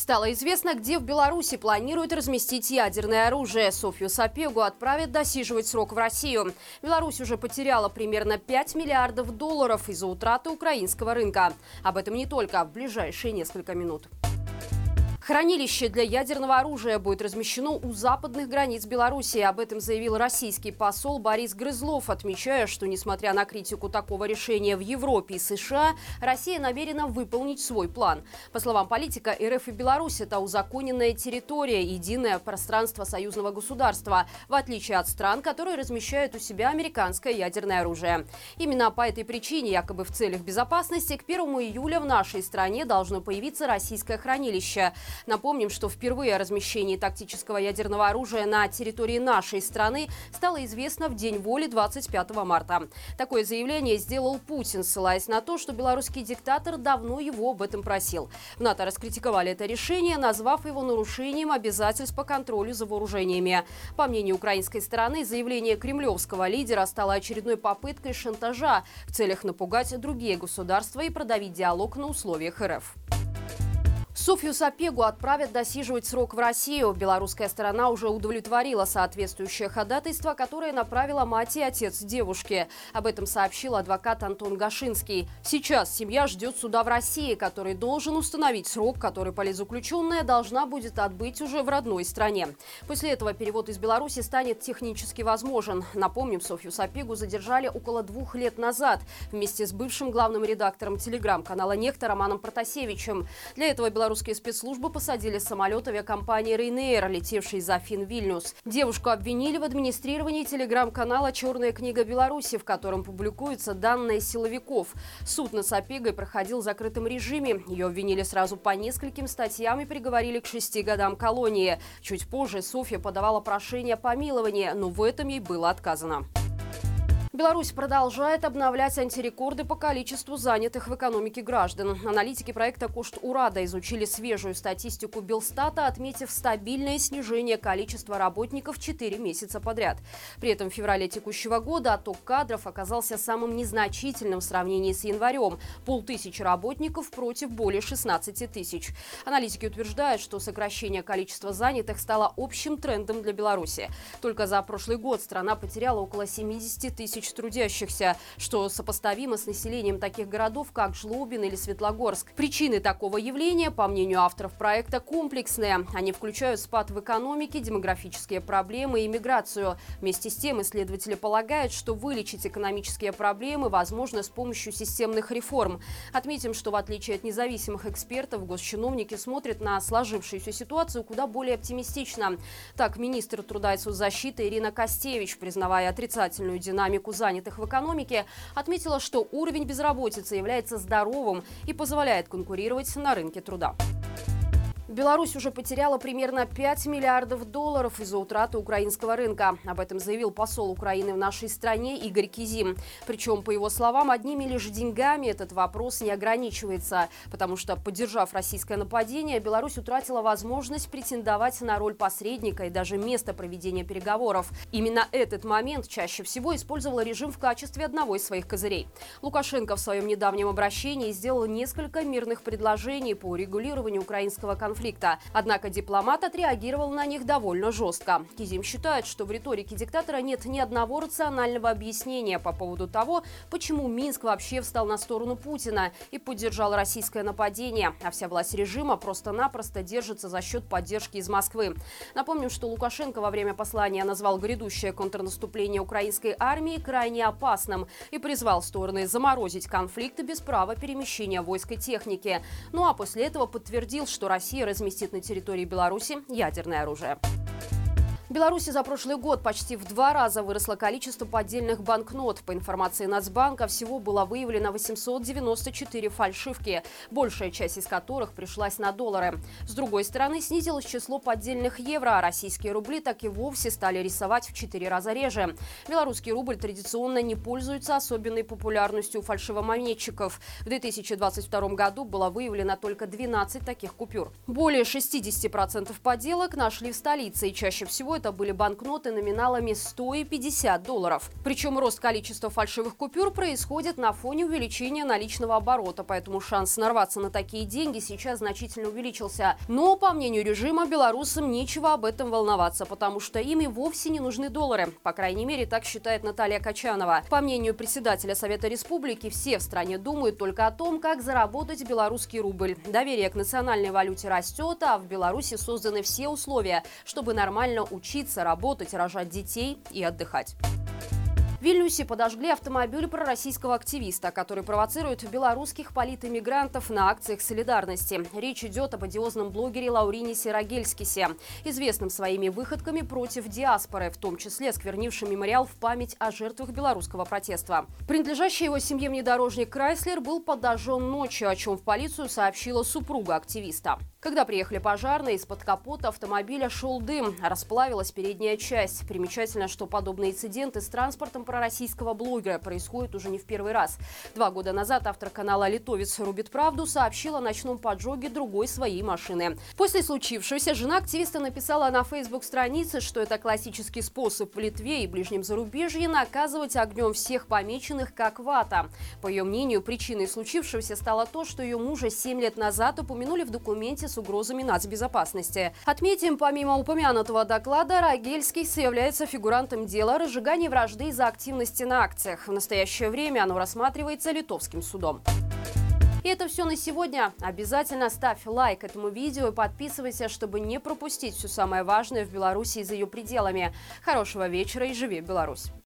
Стало известно, где в Беларуси планируют разместить ядерное оружие. Софью Сапегу отправят досиживать срок в Россию. Беларусь уже потеряла примерно 5 миллиардов долларов из-за утраты украинского рынка. Об этом не только в ближайшие несколько минут. Хранилище для ядерного оружия будет размещено у западных границ Беларуси. Об этом заявил российский посол Борис Грызлов, отмечая, что, несмотря на критику такого решения в Европе и США, Россия намерена выполнить свой план. По словам политика, РФ и Беларусь – это узаконенная территория, единое пространство союзного государства, в отличие от стран, которые размещают у себя американское ядерное оружие. Именно по этой причине, якобы в целях безопасности, к 1 июля в нашей стране должно появиться российское хранилище – Напомним, что впервые о размещении тактического ядерного оружия на территории нашей страны стало известно в День воли 25 марта. Такое заявление сделал Путин, ссылаясь на то, что белорусский диктатор давно его об этом просил. В НАТО раскритиковали это решение, назвав его нарушением обязательств по контролю за вооружениями. По мнению украинской стороны, заявление кремлевского лидера стало очередной попыткой шантажа в целях напугать другие государства и продавить диалог на условиях РФ. Софью Сапегу отправят досиживать срок в Россию. Белорусская сторона уже удовлетворила соответствующее ходатайство, которое направила мать и отец девушки. Об этом сообщил адвокат Антон Гашинский. Сейчас семья ждет суда в России, который должен установить срок, который политзаключенная должна будет отбыть уже в родной стране. После этого перевод из Беларуси станет технически возможен. Напомним, Софью Сапегу задержали около двух лет назад вместе с бывшим главным редактором телеграм-канала «Некто» Романом Протасевичем. Для этого Беларусь белорусские спецслужбы посадили самолет авиакомпании «Рейнейр», летевший за Фин Вильнюс. Девушку обвинили в администрировании телеграм-канала «Черная книга Беларуси», в котором публикуются данные силовиков. Суд над Сапегой проходил в закрытом режиме. Ее обвинили сразу по нескольким статьям и приговорили к шести годам колонии. Чуть позже Софья подавала прошение о помиловании, но в этом ей было отказано. Беларусь продолжает обновлять антирекорды по количеству занятых в экономике граждан. Аналитики проекта «Кошт Урада» изучили свежую статистику Белстата, отметив стабильное снижение количества работников 4 месяца подряд. При этом в феврале текущего года отток кадров оказался самым незначительным в сравнении с январем – полтысячи работников против более 16 тысяч. Аналитики утверждают, что сокращение количества занятых стало общим трендом для Беларуси. Только за прошлый год страна потеряла около 70 тысяч тысяч трудящихся, что сопоставимо с населением таких городов, как Жлобин или Светлогорск. Причины такого явления, по мнению авторов проекта, комплексные. Они включают спад в экономике, демографические проблемы и миграцию. Вместе с тем исследователи полагают, что вылечить экономические проблемы возможно с помощью системных реформ. Отметим, что в отличие от независимых экспертов, госчиновники смотрят на сложившуюся ситуацию куда более оптимистично. Так, министр труда и соцзащиты Ирина Костевич, признавая отрицательную динамику занятых в экономике, отметила, что уровень безработицы является здоровым и позволяет конкурировать на рынке труда. Беларусь уже потеряла примерно 5 миллиардов долларов из-за утраты украинского рынка. Об этом заявил посол Украины в нашей стране Игорь Кизим. Причем, по его словам, одними лишь деньгами этот вопрос не ограничивается, потому что, поддержав российское нападение, Беларусь утратила возможность претендовать на роль посредника и даже место проведения переговоров. Именно этот момент чаще всего использовал режим в качестве одного из своих козырей. Лукашенко в своем недавнем обращении сделал несколько мирных предложений по урегулированию украинского конфликта конфликта. Однако дипломат отреагировал на них довольно жестко. Кизим считает, что в риторике диктатора нет ни одного рационального объяснения по поводу того, почему Минск вообще встал на сторону Путина и поддержал российское нападение, а вся власть режима просто-напросто держится за счет поддержки из Москвы. Напомним, что Лукашенко во время послания назвал грядущее контрнаступление украинской армии крайне опасным и призвал стороны заморозить конфликты без права перемещения войск и техники. Ну а после этого подтвердил, что Россия разместит на территории Беларуси ядерное оружие. В Беларуси за прошлый год почти в два раза выросло количество поддельных банкнот. По информации Нацбанка, всего было выявлено 894 фальшивки, большая часть из которых пришлась на доллары. С другой стороны, снизилось число поддельных евро, а российские рубли так и вовсе стали рисовать в четыре раза реже. Белорусский рубль традиционно не пользуется особенной популярностью у фальшивомонетчиков. В 2022 году было выявлено только 12 таких купюр. Более 60% подделок нашли в столице, и чаще всего это были банкноты номиналами 100 и 50 долларов. Причем рост количества фальшивых купюр происходит на фоне увеличения наличного оборота, поэтому шанс нарваться на такие деньги сейчас значительно увеличился. Но, по мнению режима, белорусам нечего об этом волноваться, потому что им и вовсе не нужны доллары. По крайней мере, так считает Наталья Качанова. По мнению председателя Совета Республики, все в стране думают только о том, как заработать белорусский рубль. Доверие к национальной валюте растет, а в Беларуси созданы все условия, чтобы нормально учиться, работать, рожать детей и отдыхать. В Вильнюсе подожгли автомобиль пророссийского активиста, который провоцирует белорусских политэмигрантов на акциях солидарности. Речь идет об одиозном блогере Лаурине Сирогельскисе, известном своими выходками против диаспоры, в том числе сквернившим мемориал в память о жертвах белорусского протеста. Принадлежащий его семье внедорожник Крайслер был подожжен ночью, о чем в полицию сообщила супруга активиста. Когда приехали пожарные, из-под капота автомобиля шел дым, расплавилась передняя часть. Примечательно, что подобные инциденты с транспортом пророссийского блогера происходят уже не в первый раз. Два года назад автор канала «Литовец рубит правду» сообщил о ночном поджоге другой своей машины. После случившегося жена активиста написала на фейсбук-странице, что это классический способ в Литве и ближнем зарубежье наказывать огнем всех помеченных как вата. По ее мнению, причиной случившегося стало то, что ее мужа 7 лет назад упомянули в документе с угрозами нацбезопасности. Отметим, помимо упомянутого доклада, Рагельский является фигурантом дела о разжигании вражды из-за активности на акциях. В настоящее время оно рассматривается литовским судом. И это все на сегодня. Обязательно ставь лайк этому видео и подписывайся, чтобы не пропустить все самое важное в Беларуси и за ее пределами. Хорошего вечера и живи Беларусь!